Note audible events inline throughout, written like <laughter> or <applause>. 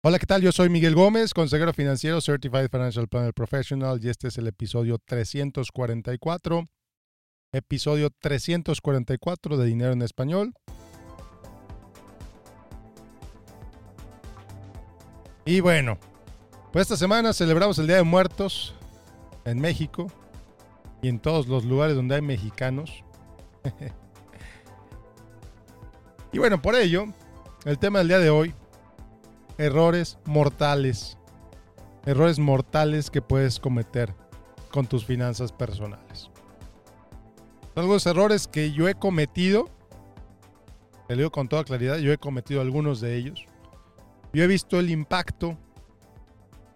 Hola, ¿qué tal? Yo soy Miguel Gómez, consejero financiero, Certified Financial Planner Professional, y este es el episodio 344, episodio 344 de Dinero en Español. Y bueno, pues esta semana celebramos el Día de Muertos en México y en todos los lugares donde hay mexicanos. <laughs> y bueno, por ello, el tema del día de hoy errores mortales. Errores mortales que puedes cometer con tus finanzas personales. Son algunos errores que yo he cometido. Te digo con toda claridad, yo he cometido algunos de ellos. Yo he visto el impacto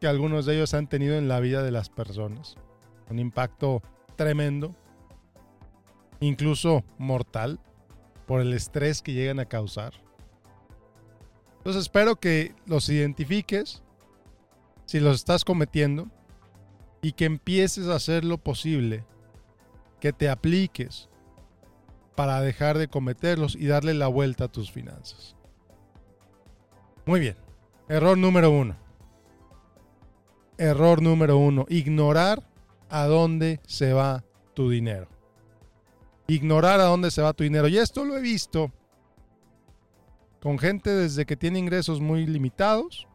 que algunos de ellos han tenido en la vida de las personas. Un impacto tremendo, incluso mortal, por el estrés que llegan a causar. Entonces espero que los identifiques si los estás cometiendo y que empieces a hacer lo posible, que te apliques para dejar de cometerlos y darle la vuelta a tus finanzas. Muy bien, error número uno. Error número uno, ignorar a dónde se va tu dinero. Ignorar a dónde se va tu dinero. Y esto lo he visto con gente desde que tiene ingresos muy limitados,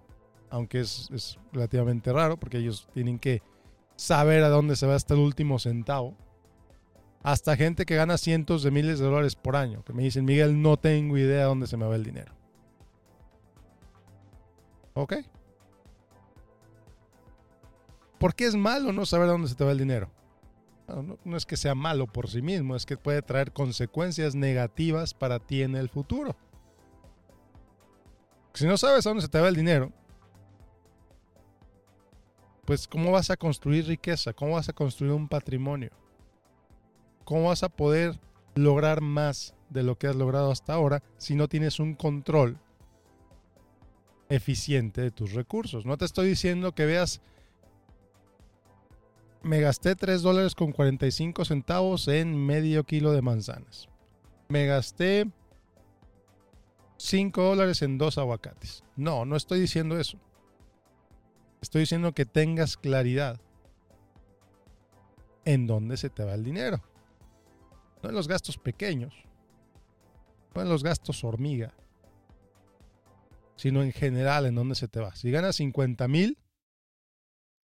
aunque es, relativamente raro porque ellos tienen que saber a dónde se va hasta el último centavo, hasta gente que gana cientos de miles de dólares por año, que me dicen, Miguel, no tengo idea a dónde se me va el dinero. ¿Ok? ¿Por qué es malo no saber a dónde se te va el dinero? no, es que sea malo por sí mismo, es que puede traer consecuencias negativas para ti en el futuro. Si no sabes a dónde se te va el dinero, pues ¿cómo vas a construir riqueza? ¿Cómo vas a construir un patrimonio? ¿Cómo vas a poder lograr más de lo que has logrado hasta ahora si no tienes un control eficiente de tus recursos? No te estoy diciendo que veas, me gasté 3 dólares con 45 centavos en medio kilo de manzanas. Me gasté 5 dólares en dos aguacates. No, no estoy diciendo eso. Estoy diciendo que tengas claridad en dónde se te va el dinero. No en los gastos pequeños, no en los gastos hormiga, sino en general en dónde se te va. Si ganas 50 mil,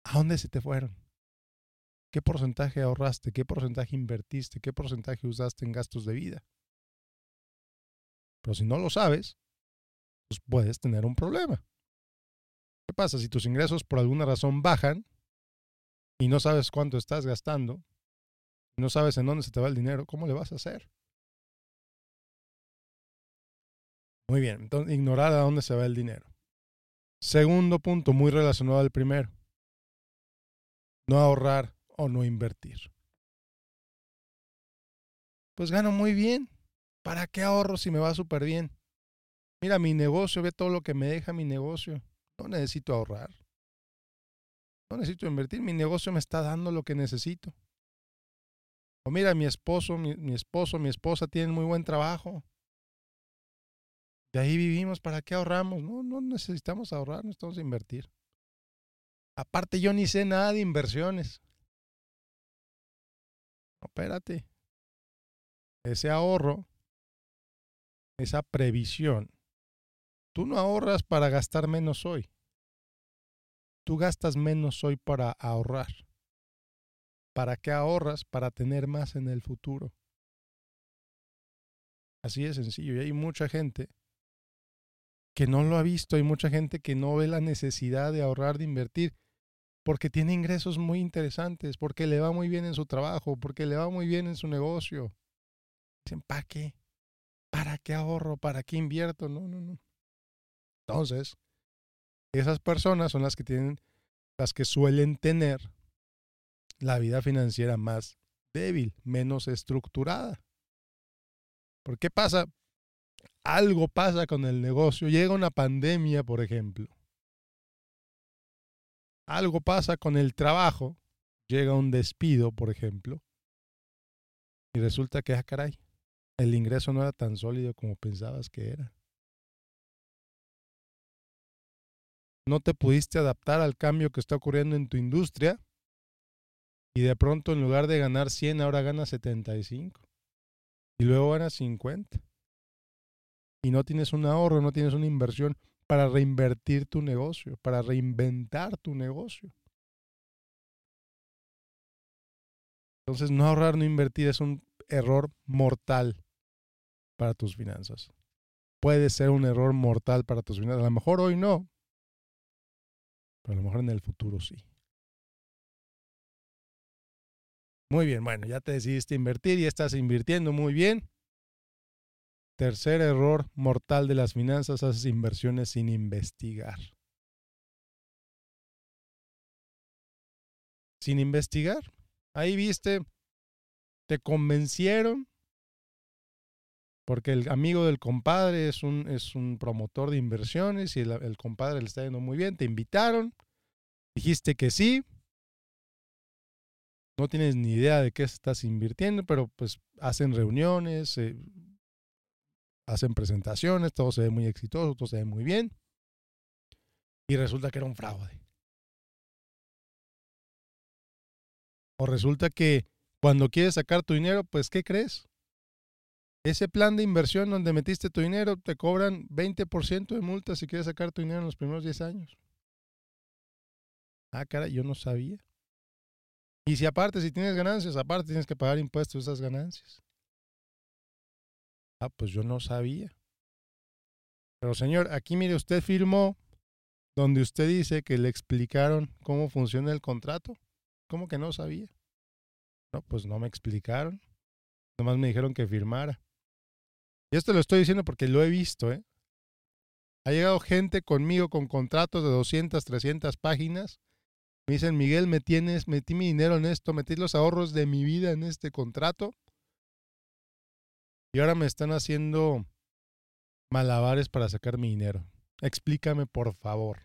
¿a dónde se te fueron? ¿Qué porcentaje ahorraste? ¿Qué porcentaje invertiste? ¿Qué porcentaje usaste en gastos de vida? Pero si no lo sabes, pues puedes tener un problema. ¿Qué pasa? Si tus ingresos por alguna razón bajan y no sabes cuánto estás gastando, no sabes en dónde se te va el dinero, ¿cómo le vas a hacer? Muy bien, entonces ignorar a dónde se va el dinero. Segundo punto, muy relacionado al primero. No ahorrar o no invertir. Pues gano muy bien. ¿Para qué ahorro si me va súper bien? Mira, mi negocio, ve todo lo que me deja mi negocio. No necesito ahorrar. No necesito invertir. Mi negocio me está dando lo que necesito. O mira, mi esposo, mi, esposo, mi esposa tienen muy buen trabajo. De ahí vivimos. ¿Para qué ahorramos? No, no necesitamos ahorrar, necesitamos invertir. Aparte, yo ni sé nada de inversiones. No, espérate. Ese ahorro esa previsión. Tú no ahorras para gastar menos hoy. Tú gastas menos hoy para ahorrar. ¿Para qué ahorras? Para tener más en el futuro. Así de sencillo. Y hay mucha gente que no lo ha visto. Hay mucha gente que no ve la necesidad de ahorrar, de invertir, porque tiene ingresos muy interesantes, porque le va muy bien en su trabajo, porque le va muy bien en su negocio. Dicen, ¿para qué? ¿Para qué ahorro? ¿Para qué invierto? No, no, no. Entonces, esas personas son las que tienen, las que suelen tener la vida financiera más débil, menos estructurada. ¿Por qué pasa? Algo pasa con el negocio. Llega una pandemia, por ejemplo. Algo pasa con el trabajo. Llega un despido, por ejemplo. Y resulta que, ah, caray, el ingreso no era tan sólido como pensabas que era. no te pudiste adaptar al cambio que está ocurriendo en tu industria y de pronto en lugar de ganar 100 ahora ganas 75 y luego ganas 50 y no tienes un ahorro, no tienes una inversión para reinvertir tu negocio, para reinventar tu negocio. Entonces, no ahorrar, no invertir es un error mortal para tus finanzas. Puede ser un error mortal para tus finanzas. A lo mejor hoy no, pero a lo mejor en el futuro sí. Muy bien, bueno, ya te decidiste invertir y estás invirtiendo muy bien. Tercer error mortal de las finanzas, haces inversiones sin investigar. Sin investigar. Ahí viste, te convencieron, porque el amigo del compadre es un, es un promotor de inversiones y el, compadre le está yendo muy bien, te invitaron, dijiste que sí, no tienes ni idea de qué estás invirtiendo, pero pues hacen reuniones, hacen presentaciones, todo se ve muy exitoso, todo se ve muy bien. Y resulta que era un fraude. O resulta que cuando quieres sacar tu dinero, pues ¿qué crees? Ese plan de inversión donde metiste tu dinero te cobran 20% de multa si quieres sacar tu dinero en los primeros 10 años. Ah, cara, yo no sabía. Y si aparte, si tienes ganancias, aparte tienes que pagar impuestos esas ganancias. Ah, pues yo no sabía. Pero señor, aquí mire, usted firmó donde usted dice que le explicaron cómo funciona el contrato. ¿Cómo que no sabía? No, pues no me explicaron. Nomás me dijeron que firmara. Y esto lo estoy diciendo porque lo he visto, ¿eh? Ha llegado gente conmigo con contratos de 200, 300 páginas. Me dicen, Miguel, me tienes, metí mi dinero en esto, metí los ahorros de mi vida en este contrato y ahora me están haciendo malabares para sacar mi dinero. Explícame, por favor.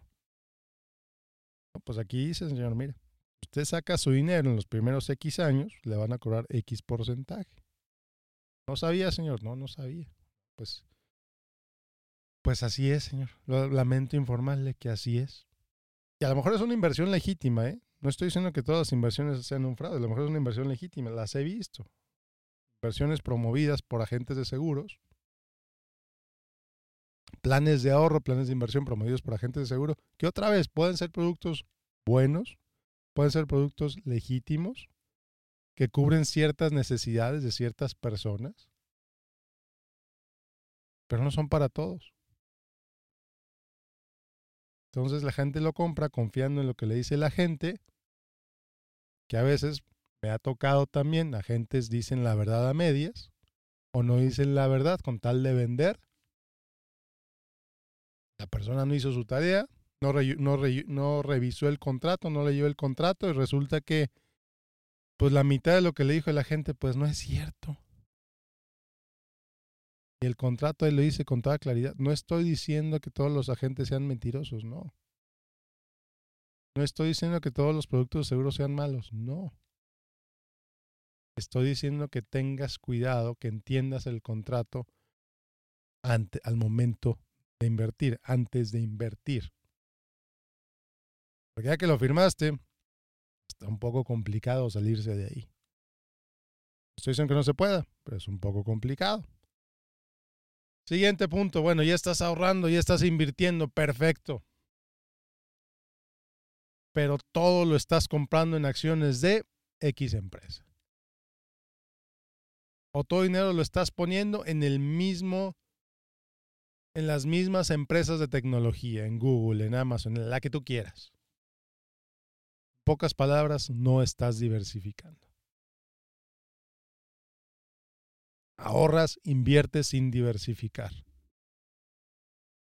pues aquí dice, señor, mire, usted saca su dinero en los primeros X años, le van a cobrar X porcentaje. No sabía, señor, no, no sabía. Pues, pues así es, señor. lamento informarle que así es. Y a lo mejor es una inversión legítima, ¿eh? No estoy diciendo que todas las inversiones sean un fraude, a lo mejor es una inversión legítima, las he visto inversiones promovidas por agentes de seguros, planes de ahorro, planes de inversión promovidos por agentes de seguro, que otra vez pueden ser productos buenos, pueden ser productos legítimos, que cubren ciertas necesidades de ciertas personas, pero no son para todos. Entonces la gente lo compra confiando en lo que le dice la gente, que a veces me ha tocado también, agentes dicen la verdad a medias o no dicen la verdad con tal de vender. La persona no hizo su tarea, no, revisó el contrato, no leyó el contrato y resulta que pues la mitad de lo que le dijo la gente pues no es cierto. Y el contrato él lo dice con toda claridad. No estoy diciendo que todos los agentes sean mentirosos, no. No estoy diciendo que todos los productos seguros sean malos, no. Estoy diciendo que tengas cuidado, que entiendas el contrato ante, al momento de invertir, antes de invertir. Porque ya que lo firmaste, está un poco complicado salirse de ahí. Estoy diciendo que no se pueda, pero es un poco complicado. Siguiente punto, bueno, ya estás ahorrando, ya estás invirtiendo, perfecto. Pero todo lo estás comprando en acciones de X empresa o todo dinero lo estás poniendo en el mismo, en las mismas empresas de tecnología, en Google, en Amazon, en la que tú quieras. Pocas palabras, no estás diversificando. Ahorras, inviertes sin diversificar.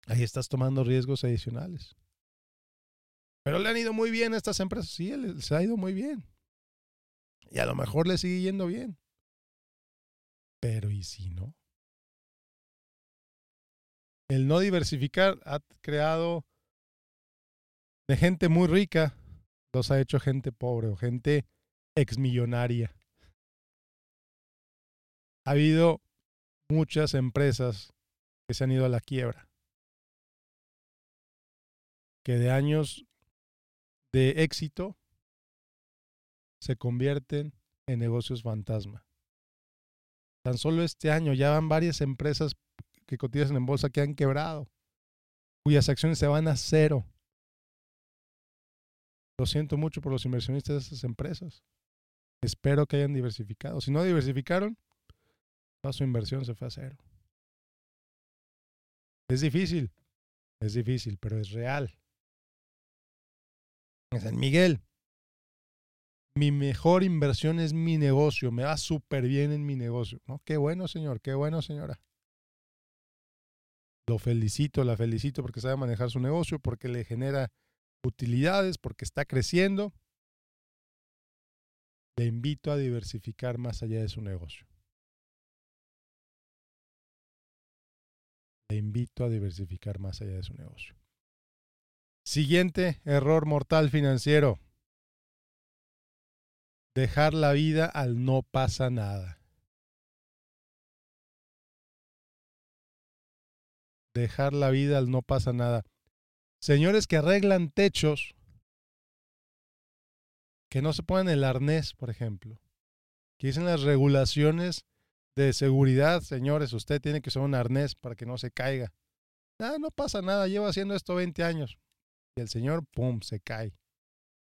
Ahí estás tomando riesgos adicionales. Pero le han ido muy bien a estas empresas. Sí, les ha ido muy bien. Y a lo mejor le sigue yendo bien. Pero ¿y si no? El no diversificar ha creado de gente muy rica, los ha hecho gente pobre o gente exmillonaria. Ha habido muchas empresas que se han ido a la quiebra. que de años de éxito se convierten en negocios fantasma. Tan solo este año ya van varias empresas que cotizan en bolsa que han quebrado, cuyas acciones se van a cero. Lo siento mucho por los inversionistas de esas empresas. Espero que hayan diversificado. Si no diversificaron, toda su inversión se fue a cero. Es difícil, es difícil, pero es real. En San Miguel, mi mejor inversión es mi negocio, me va súper bien en mi negocio. ¿no? Qué bueno, señor, qué bueno, señora. Lo felicito, la felicito porque sabe manejar su negocio, porque le genera utilidades, porque está creciendo. Le invito a diversificar más allá de su negocio. Le invito a diversificar más allá de su negocio. Siguiente error mortal financiero. Dejar la vida al no pasa nada. Dejar la vida al no pasa nada. Señores que arreglan techos, que no se ponen el arnés, por ejemplo, que dicen las regulaciones de seguridad, señores, usted tiene que usar un arnés para que no se caiga. Ah, no pasa nada, lleva haciendo esto 20 años. Y el señor, pum, se cae.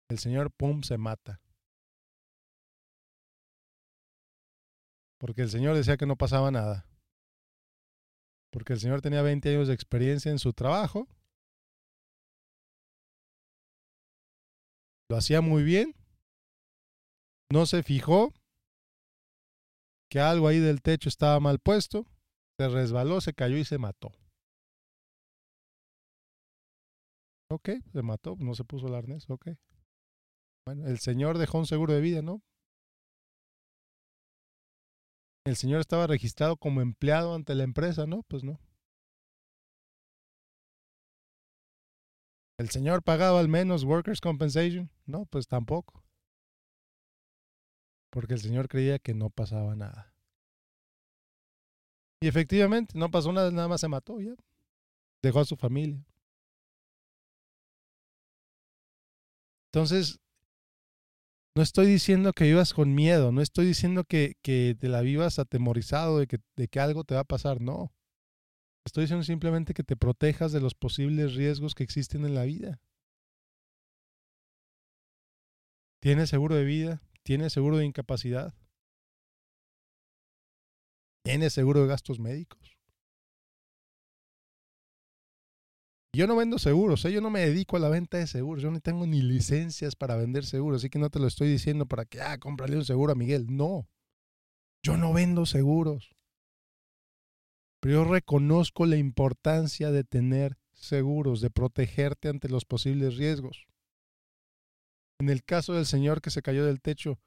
El señor, pum, se mata. Porque el señor decía que no pasaba nada. Porque el señor tenía 20 años de experiencia en su trabajo. Lo hacía muy bien. No se fijó que algo ahí del techo estaba mal puesto, se resbaló, se cayó y se mató. Ok, se mató, no se puso el arnés, ok. Bueno, el señor dejó un seguro de vida, ¿no? El señor estaba registrado como empleado ante la empresa, ¿no? Pues no. ¿El señor pagaba al menos Workers' Compensation? No, pues tampoco porque el Señor creía que no pasaba nada. Y efectivamente, no pasó nada, nada más se mató ya. Dejó a su familia. Entonces, no estoy diciendo que vivas con miedo, no estoy diciendo que, que te la vivas atemorizado de que, de que algo te va a pasar, no. Estoy diciendo simplemente que te protejas de los posibles riesgos que existen en la vida. ¿Tienes seguro de vida? ¿Tienes seguro de incapacidad? ¿Tienes seguro de gastos médicos? Yo no vendo seguros, ¿eh? yo no me dedico a la venta de seguros, yo no tengo ni licencias para vender seguros, así que no te lo estoy diciendo para que, ah, cómprale un seguro a Miguel. No, yo no vendo seguros. Pero yo reconozco la importancia de tener seguros, de protegerte ante los posibles riesgos. En el caso del señor que se cayó del techo,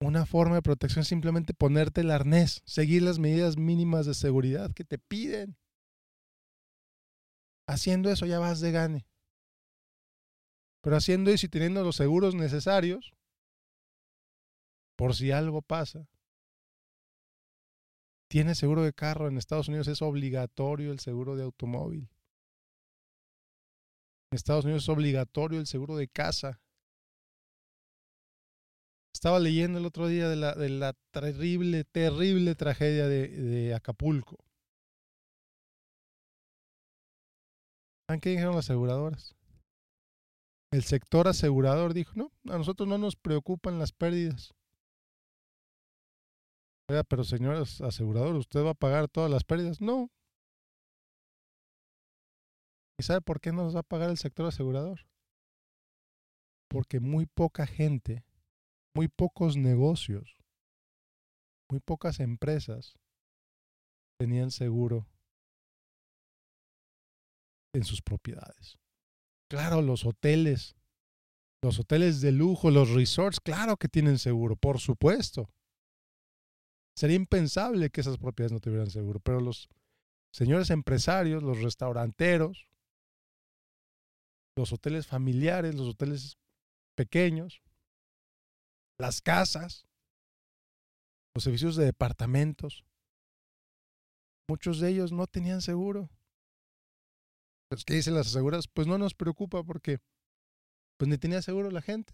una forma de protección es simplemente ponerte el arnés, seguir las medidas mínimas de seguridad que te piden. Haciendo eso ya vas de gane. Pero haciendo eso y teniendo los seguros necesarios, por si algo pasa. Tienes seguro de carro en Estados Unidos, es obligatorio el seguro de automóvil. En Estados Unidos es obligatorio el seguro de casa. Estaba leyendo el otro día de la, de la terrible, terrible tragedia de, de Acapulco. ¿Saben qué dijeron las aseguradoras? El sector asegurador dijo, no, a nosotros no nos preocupan las pérdidas. Pero señores aseguradores, ¿usted va a pagar todas las pérdidas? No, ¿Y sabe por qué no nos va a pagar el sector asegurador? Porque muy poca gente, muy pocos negocios, muy pocas empresas tenían seguro en sus propiedades. Claro, los hoteles, los hoteles de lujo, los resorts, claro que tienen seguro, por supuesto. Sería impensable que esas propiedades no tuvieran seguro, pero los señores empresarios, los restauranteros, los hoteles familiares, los hoteles pequeños, las casas, los servicios de departamentos. Muchos de ellos no tenían seguro. Pues, ¿qué dicen las aseguradoras? Pues no nos preocupa porque pues ni tenía seguro la gente.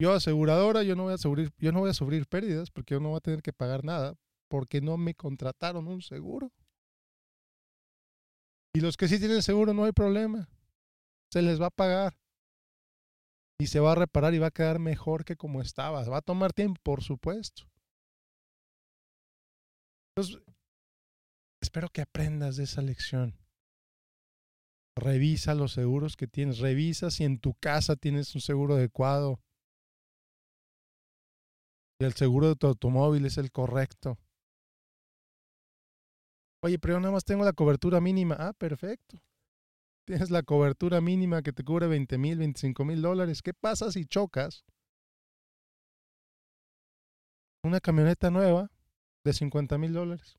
Yo aseguradora, yo no voy a sufrir, pérdidas porque yo no voy a tener que pagar nada porque no me contrataron un seguro. Y los que sí tienen seguro no hay problema. Se les va a pagar. Y se va a reparar y va a quedar mejor que como estaba. Va a tomar tiempo, por supuesto. Entonces, espero que aprendas de esa lección. Revisa los seguros que tienes. Revisa si en tu casa tienes un seguro adecuado. Y el seguro de tu automóvil es el correcto. Oye, pero yo nada más tengo la cobertura mínima. Ah, perfecto. Tienes la cobertura mínima que te cubre 20 mil, 25 mil dólares. ¿Qué pasa si chocas? Una camioneta nueva de 50 mil dólares.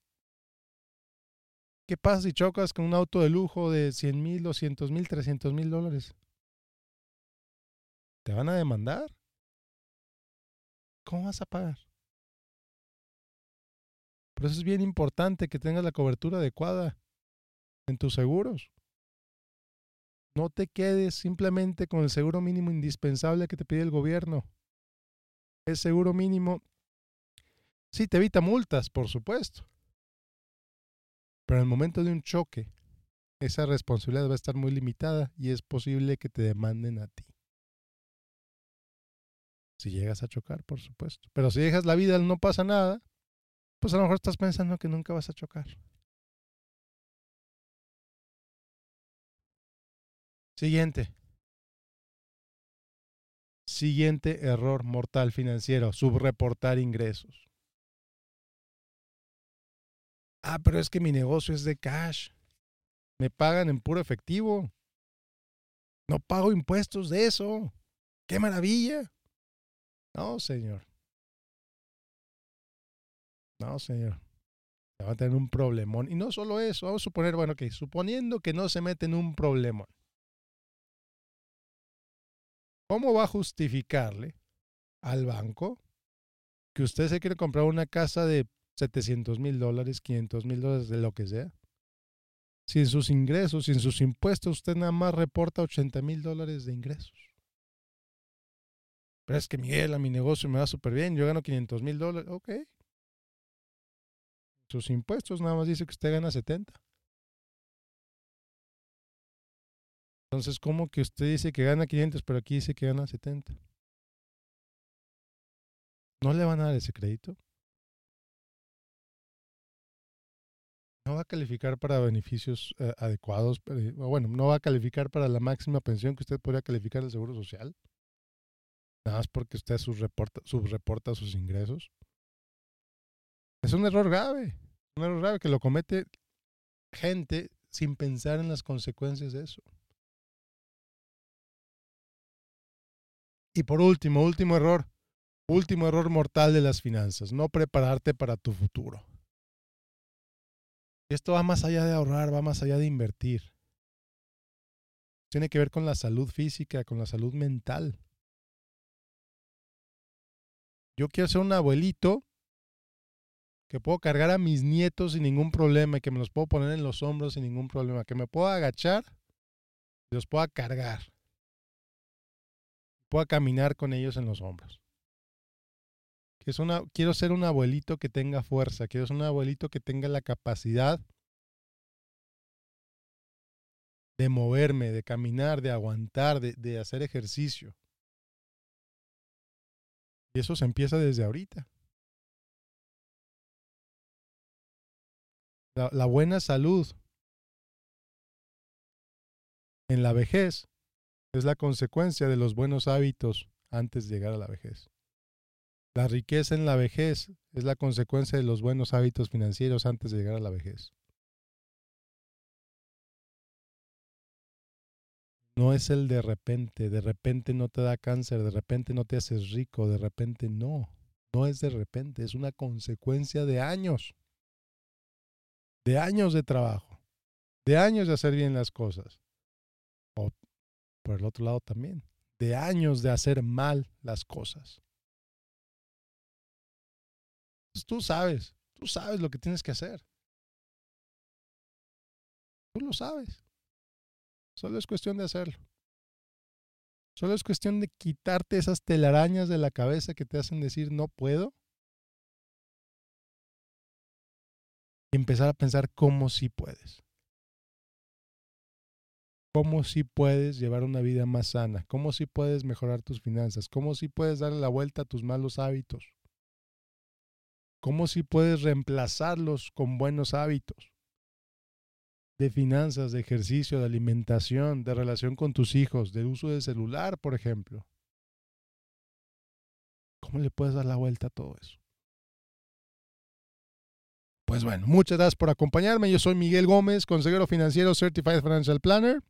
¿Qué pasa si chocas con un auto de lujo de 100 mil, 200 mil, 300 mil dólares? ¿Te van a demandar? ¿Cómo vas a pagar? Por eso es bien importante que tengas la cobertura adecuada en tus seguros. No te quedes simplemente con el seguro mínimo indispensable que te pide el gobierno. El seguro mínimo sí te evita multas, por supuesto. Pero en el momento de un choque, esa responsabilidad va a estar muy limitada y es posible que te demanden a ti. Si llegas a chocar, por supuesto. Pero si dejas la vida, no pasa nada, pues a lo mejor estás pensando que nunca vas a chocar. Siguiente. Siguiente error mortal financiero, subreportar ingresos. Ah, pero es que mi negocio es de cash. Me pagan en puro efectivo. No pago impuestos de eso. ¡Qué maravilla! No, señor. No, señor. Va a tener un problemón. Y no solo eso, vamos a suponer, bueno, que suponiendo que no se mete en un problemón. ¿Cómo va a justificarle al banco que usted se quiere comprar una casa de 700 mil dólares, 500 mil dólares, de lo que sea? Si en sus ingresos, si en sus impuestos usted nada más reporta 80 mil dólares de ingresos. Es que Miguel, a mi negocio me va súper bien, yo gano 500 mil dólares. Ok, sus impuestos nada más dice que usted gana 70. Entonces, ¿cómo que usted dice que gana 500, pero aquí dice que gana 70? ¿No le van a dar ese crédito? No va a calificar para beneficios eh, adecuados, eh, bueno, no va a calificar para la máxima pensión que usted podría calificar del Seguro Social. Nada más porque usted subreporta, subreporta sus ingresos. Es un error grave, un error grave que lo comete gente sin pensar en las consecuencias de eso. Y por último, último error, último error mortal de las finanzas, no prepararte para tu futuro. Esto va más allá de ahorrar, va más allá de invertir. Tiene que ver con la salud física, con la salud mental. Yo quiero ser un abuelito que puedo cargar a mis nietos sin ningún problema y que me los puedo poner en los hombros sin ningún problema, que me puedo agachar y los pueda cargar, pueda caminar con ellos en los hombros. Que es una, quiero ser un abuelito que tenga fuerza, quiero ser un abuelito que tenga la capacidad de moverme, de caminar, de aguantar, de, de hacer ejercicio. Y eso se empieza desde ahorita. la, buena salud en la vejez es la consecuencia de los buenos hábitos antes de llegar a la vejez. La riqueza en la vejez es la consecuencia de los buenos hábitos financieros antes de llegar a la vejez. No es el de repente, de repente no te da cáncer, de repente no te haces rico, de repente no. No es de repente, es una consecuencia de años de años de trabajo, de años de hacer bien las cosas. O por el otro lado también, de años de hacer mal las cosas. Tú sabes, tú sabes lo que tienes que hacer. Tú lo sabes. Solo es cuestión de hacerlo. Solo es cuestión de quitarte esas telarañas de la cabeza que te hacen decir no puedo. Y empezar a pensar cómo sí puedes. Cómo sí puedes llevar una vida más sana. Cómo sí puedes mejorar tus finanzas. Cómo sí puedes darle la vuelta a tus malos hábitos. Cómo sí puedes reemplazarlos con buenos hábitos de finanzas, de ejercicio, de alimentación, de relación con tus hijos, de uso de celular, por ejemplo. ¿Cómo le puedes dar la vuelta a todo eso? Pues bueno, muchas gracias por acompañarme. Yo soy Miguel Gómez, consejero financiero Certified Financial Planner.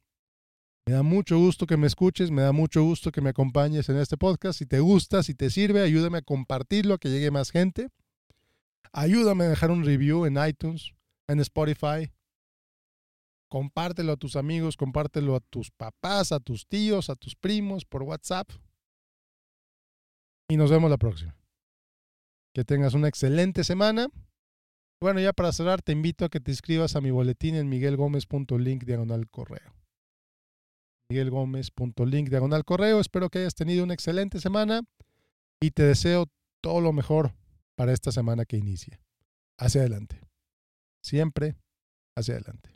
Me da mucho gusto que me escuches, me da mucho gusto que me acompañes en este podcast. Si te gusta, si te sirve, ayúdame a compartirlo, a que llegue más gente. Ayúdame a dejar un review en iTunes, en Spotify, compártelo a tus amigos, compártelo a tus papás, a tus tíos, a tus primos por WhatsApp. Y nos vemos la próxima. Que tengas una excelente semana. Bueno, ya para cerrar, te invito a que te inscribas a mi boletín en miguelgomez.link diagonal correo. miguelgomez.link diagonal correo. Espero que hayas tenido una excelente semana y te deseo todo lo mejor para esta semana que inicia. Hacia adelante. Siempre hacia adelante.